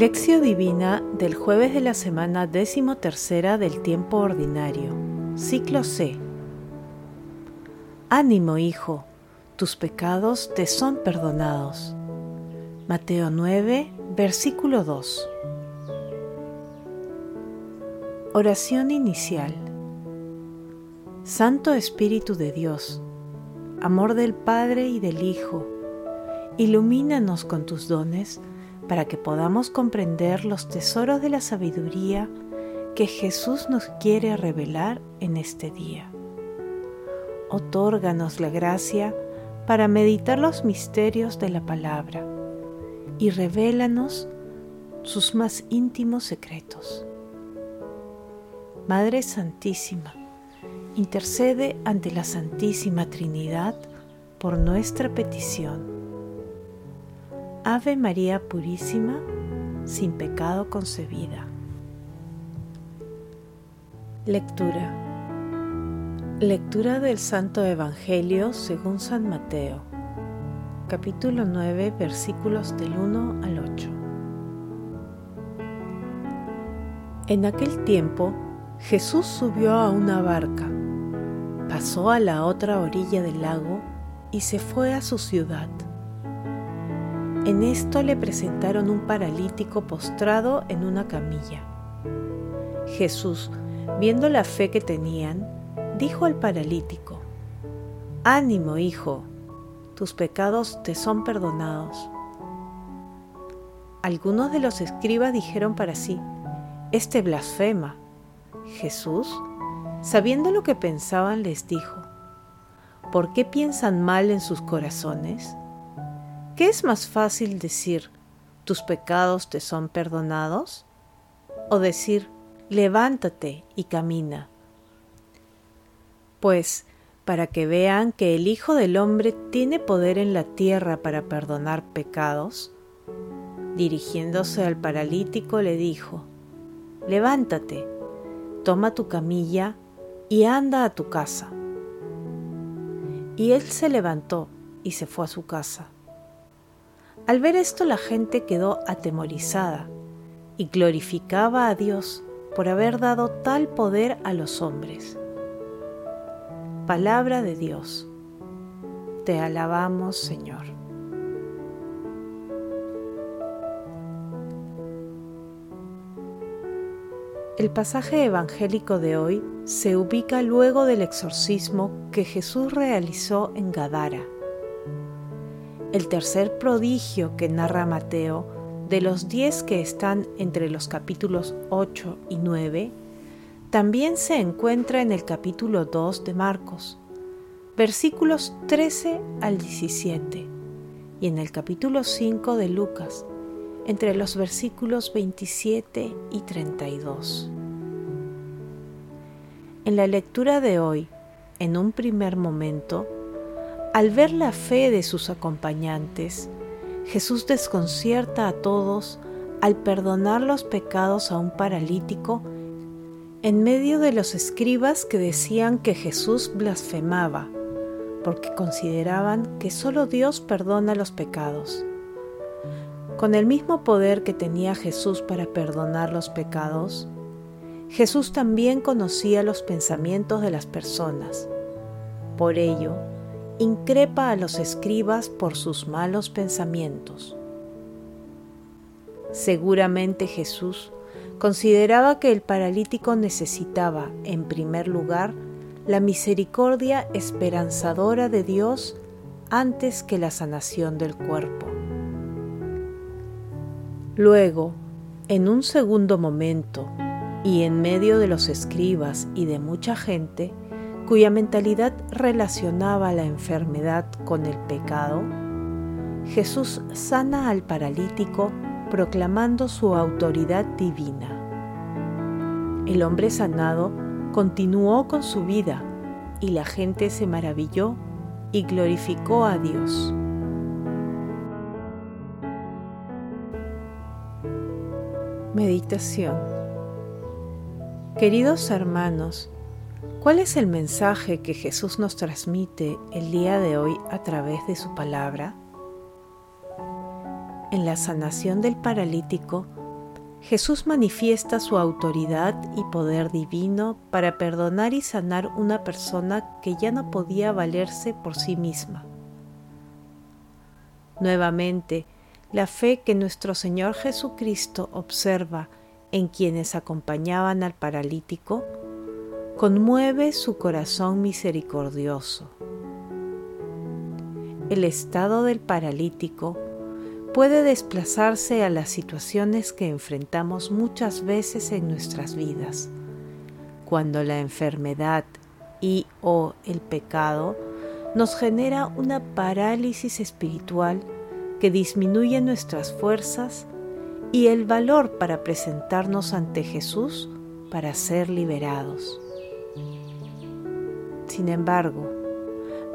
Lección Divina del jueves de la semana décimo tercera del tiempo ordinario, ciclo C. Ánimo, hijo, tus pecados te son perdonados. Mateo 9, versículo 2. Oración inicial. Santo Espíritu de Dios, amor del Padre y del Hijo, ilumínanos con tus dones para que podamos comprender los tesoros de la sabiduría que Jesús nos quiere revelar en este día. Otórganos la gracia para meditar los misterios de la palabra y revélanos sus más íntimos secretos. Madre Santísima, intercede ante la Santísima Trinidad por nuestra petición Ave María Purísima, sin pecado concebida. Lectura. Lectura del Santo Evangelio según San Mateo, capítulo 9, versículos del 1 al 8. En aquel tiempo, Jesús subió a una barca, pasó a la otra orilla del lago y se fue a su ciudad. En esto le presentaron un paralítico postrado en una camilla. Jesús, viendo la fe que tenían, dijo al paralítico, Ánimo, hijo, tus pecados te son perdonados. Algunos de los escribas dijeron para sí, Este blasfema. Jesús, sabiendo lo que pensaban, les dijo, ¿por qué piensan mal en sus corazones? ¿Qué es más fácil decir, tus pecados te son perdonados? ¿O decir, levántate y camina? Pues, para que vean que el Hijo del Hombre tiene poder en la tierra para perdonar pecados, dirigiéndose al paralítico le dijo, levántate, toma tu camilla y anda a tu casa. Y él se levantó y se fue a su casa. Al ver esto la gente quedó atemorizada y glorificaba a Dios por haber dado tal poder a los hombres. Palabra de Dios. Te alabamos, Señor. El pasaje evangélico de hoy se ubica luego del exorcismo que Jesús realizó en Gadara el tercer prodigio que narra Mateo, de los diez que están entre los capítulos 8 y 9, también se encuentra en el capítulo 2 de Marcos, versículos 13 al 17, y en el capítulo 5 de Lucas, entre los versículos 27 y 32. En la lectura de hoy, en un primer momento, al ver la fe de sus acompañantes, Jesús desconcierta a todos al perdonar los pecados a un paralítico en medio de los escribas que decían que Jesús blasfemaba, porque consideraban que solo Dios perdona los pecados. Con el mismo poder que tenía Jesús para perdonar los pecados, Jesús también conocía los pensamientos de las personas. Por ello, increpa a los escribas por sus malos pensamientos. Seguramente Jesús consideraba que el paralítico necesitaba, en primer lugar, la misericordia esperanzadora de Dios antes que la sanación del cuerpo. Luego, en un segundo momento, y en medio de los escribas y de mucha gente, cuya mentalidad relacionaba la enfermedad con el pecado, Jesús sana al paralítico proclamando su autoridad divina. El hombre sanado continuó con su vida y la gente se maravilló y glorificó a Dios. Meditación Queridos hermanos, ¿Cuál es el mensaje que Jesús nos transmite el día de hoy a través de su palabra? En la sanación del paralítico Jesús manifiesta su autoridad y poder divino para perdonar y sanar una persona que ya no podía valerse por sí misma. Nuevamente, la fe que nuestro Señor Jesucristo observa en quienes acompañaban al paralítico conmueve su corazón misericordioso. El estado del paralítico puede desplazarse a las situaciones que enfrentamos muchas veces en nuestras vidas, cuando la enfermedad y o el pecado nos genera una parálisis espiritual que disminuye nuestras fuerzas y el valor para presentarnos ante Jesús para ser liberados. Sin embargo,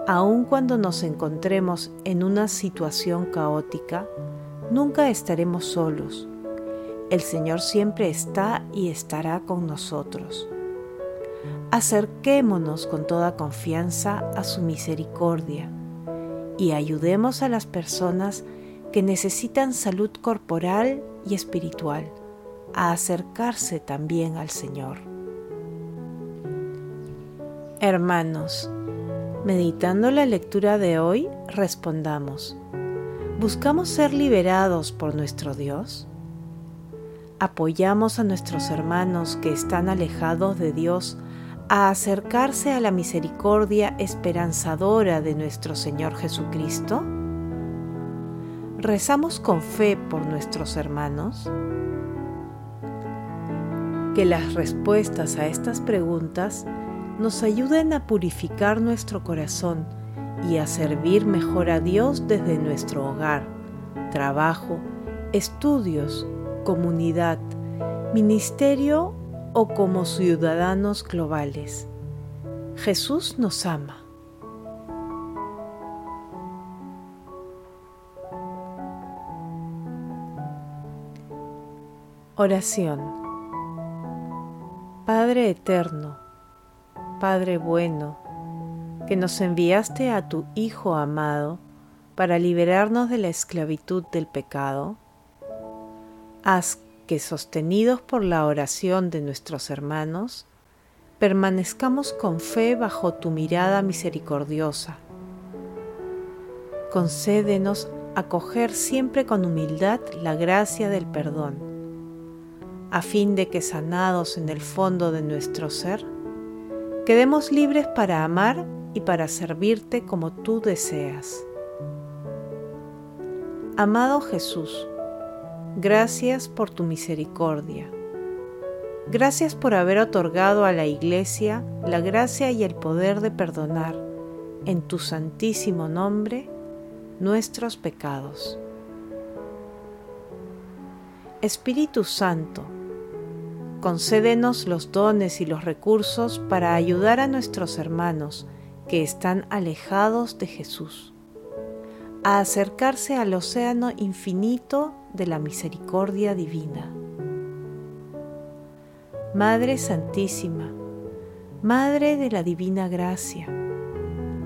aun cuando nos encontremos en una situación caótica, nunca estaremos solos. El Señor siempre está y estará con nosotros. Acerquémonos con toda confianza a su misericordia y ayudemos a las personas que necesitan salud corporal y espiritual a acercarse también al Señor. Hermanos, meditando la lectura de hoy, respondamos, ¿buscamos ser liberados por nuestro Dios? ¿Apoyamos a nuestros hermanos que están alejados de Dios a acercarse a la misericordia esperanzadora de nuestro Señor Jesucristo? ¿Rezamos con fe por nuestros hermanos? Que las respuestas a estas preguntas nos ayuden a purificar nuestro corazón y a servir mejor a Dios desde nuestro hogar, trabajo, estudios, comunidad, ministerio o como ciudadanos globales. Jesús nos ama. Oración Padre Eterno, Padre bueno, que nos enviaste a tu Hijo amado para liberarnos de la esclavitud del pecado, haz que sostenidos por la oración de nuestros hermanos, permanezcamos con fe bajo tu mirada misericordiosa. Concédenos acoger siempre con humildad la gracia del perdón, a fin de que sanados en el fondo de nuestro ser, quedemos libres para amar y para servirte como tú deseas. Amado Jesús, Gracias por tu misericordia. Gracias por haber otorgado a la Iglesia la gracia y el poder de perdonar en tu santísimo nombre nuestros pecados. Espíritu Santo, concédenos los dones y los recursos para ayudar a nuestros hermanos que están alejados de Jesús, a acercarse al océano infinito de la misericordia divina. Madre Santísima, Madre de la Divina Gracia,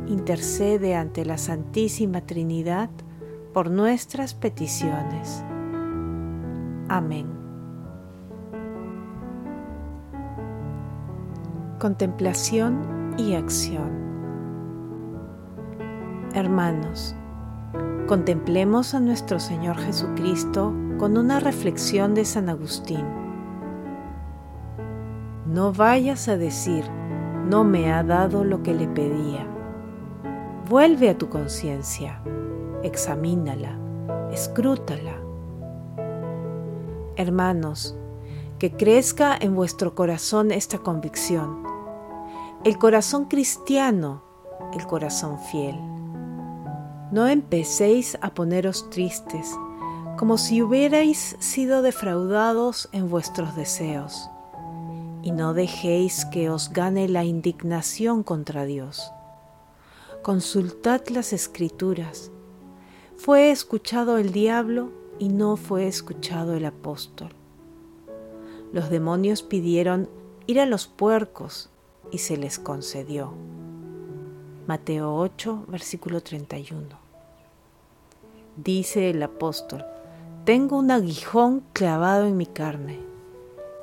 intercede ante la Santísima Trinidad por nuestras peticiones. Amén. Contemplación y acción. Hermanos, Contemplemos a nuestro Señor Jesucristo con una reflexión de San Agustín. No vayas a decir, no me ha dado lo que le pedía. Vuelve a tu conciencia, examínala, escrútala. Hermanos, que crezca en vuestro corazón esta convicción, el corazón cristiano, el corazón fiel. No empecéis a poneros tristes, como si hubierais sido defraudados en vuestros deseos, y no dejéis que os gane la indignación contra Dios. Consultad las escrituras. Fue escuchado el diablo y no fue escuchado el apóstol. Los demonios pidieron ir a los puercos y se les concedió. Mateo 8, versículo 31. Dice el apóstol, tengo un aguijón clavado en mi carne.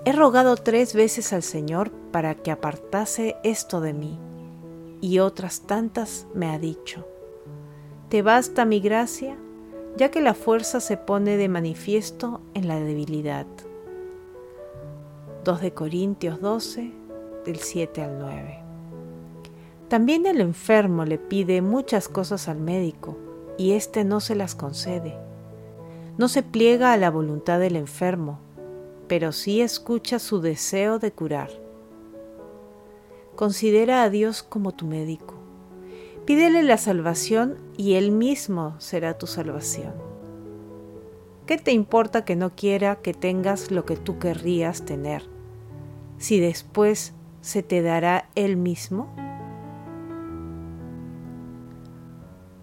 He rogado tres veces al Señor para que apartase esto de mí, y otras tantas me ha dicho, ¿te basta mi gracia? ya que la fuerza se pone de manifiesto en la debilidad. 2 de Corintios 12, del 7 al 9. También el enfermo le pide muchas cosas al médico y éste no se las concede. No se pliega a la voluntad del enfermo, pero sí escucha su deseo de curar. Considera a Dios como tu médico. Pídele la salvación y Él mismo será tu salvación. ¿Qué te importa que no quiera que tengas lo que tú querrías tener, si después se te dará Él mismo?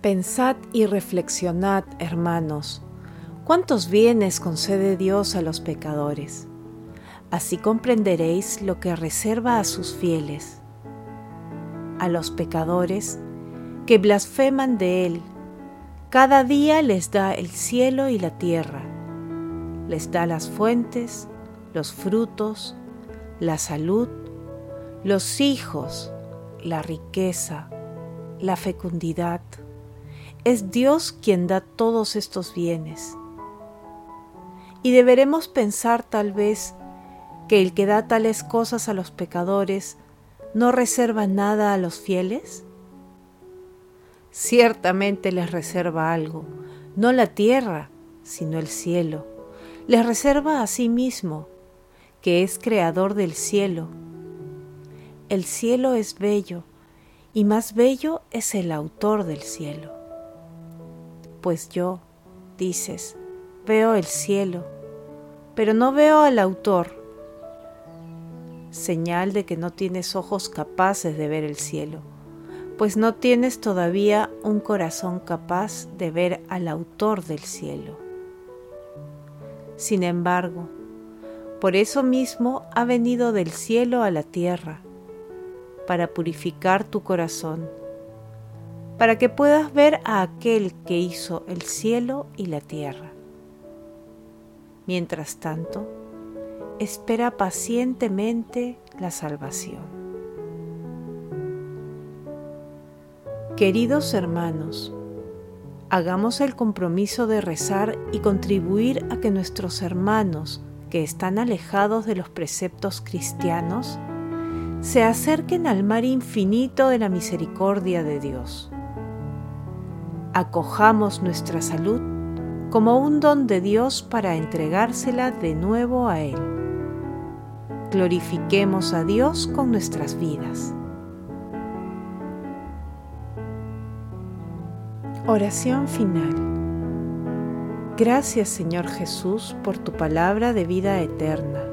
Pensad y reflexionad, hermanos, cuántos bienes concede Dios a los pecadores. Así comprenderéis lo que reserva a sus fieles. A los pecadores que blasfeman de Él, cada día les da el cielo y la tierra, les da las fuentes, los frutos, la salud, los hijos, la riqueza, la fecundidad es Dios quien da todos estos bienes. Y deberemos pensar tal vez que el que da tales cosas a los pecadores no reserva nada a los fieles? Ciertamente les reserva algo, no la tierra, sino el cielo. Les reserva a sí mismo, que es creador del cielo. El cielo es bello, y más bello es el autor del cielo pues yo, dices, veo el cielo, pero no veo al autor, señal de que no tienes ojos capaces de ver el cielo, pues no tienes todavía un corazón capaz de ver al autor del cielo. Sin embargo, por eso mismo ha venido del cielo a la tierra, para purificar tu corazón para que puedas ver a aquel que hizo el cielo y la tierra. Mientras tanto, espera pacientemente la salvación. Queridos hermanos, hagamos el compromiso de rezar y contribuir a que nuestros hermanos que están alejados de los preceptos cristianos se acerquen al mar infinito de la misericordia de Dios acojamos nuestra salud como un don de Dios para entregársela de nuevo a Él. Glorifiquemos a Dios con nuestras vidas. Oración final. Gracias Señor Jesús por tu palabra de vida eterna.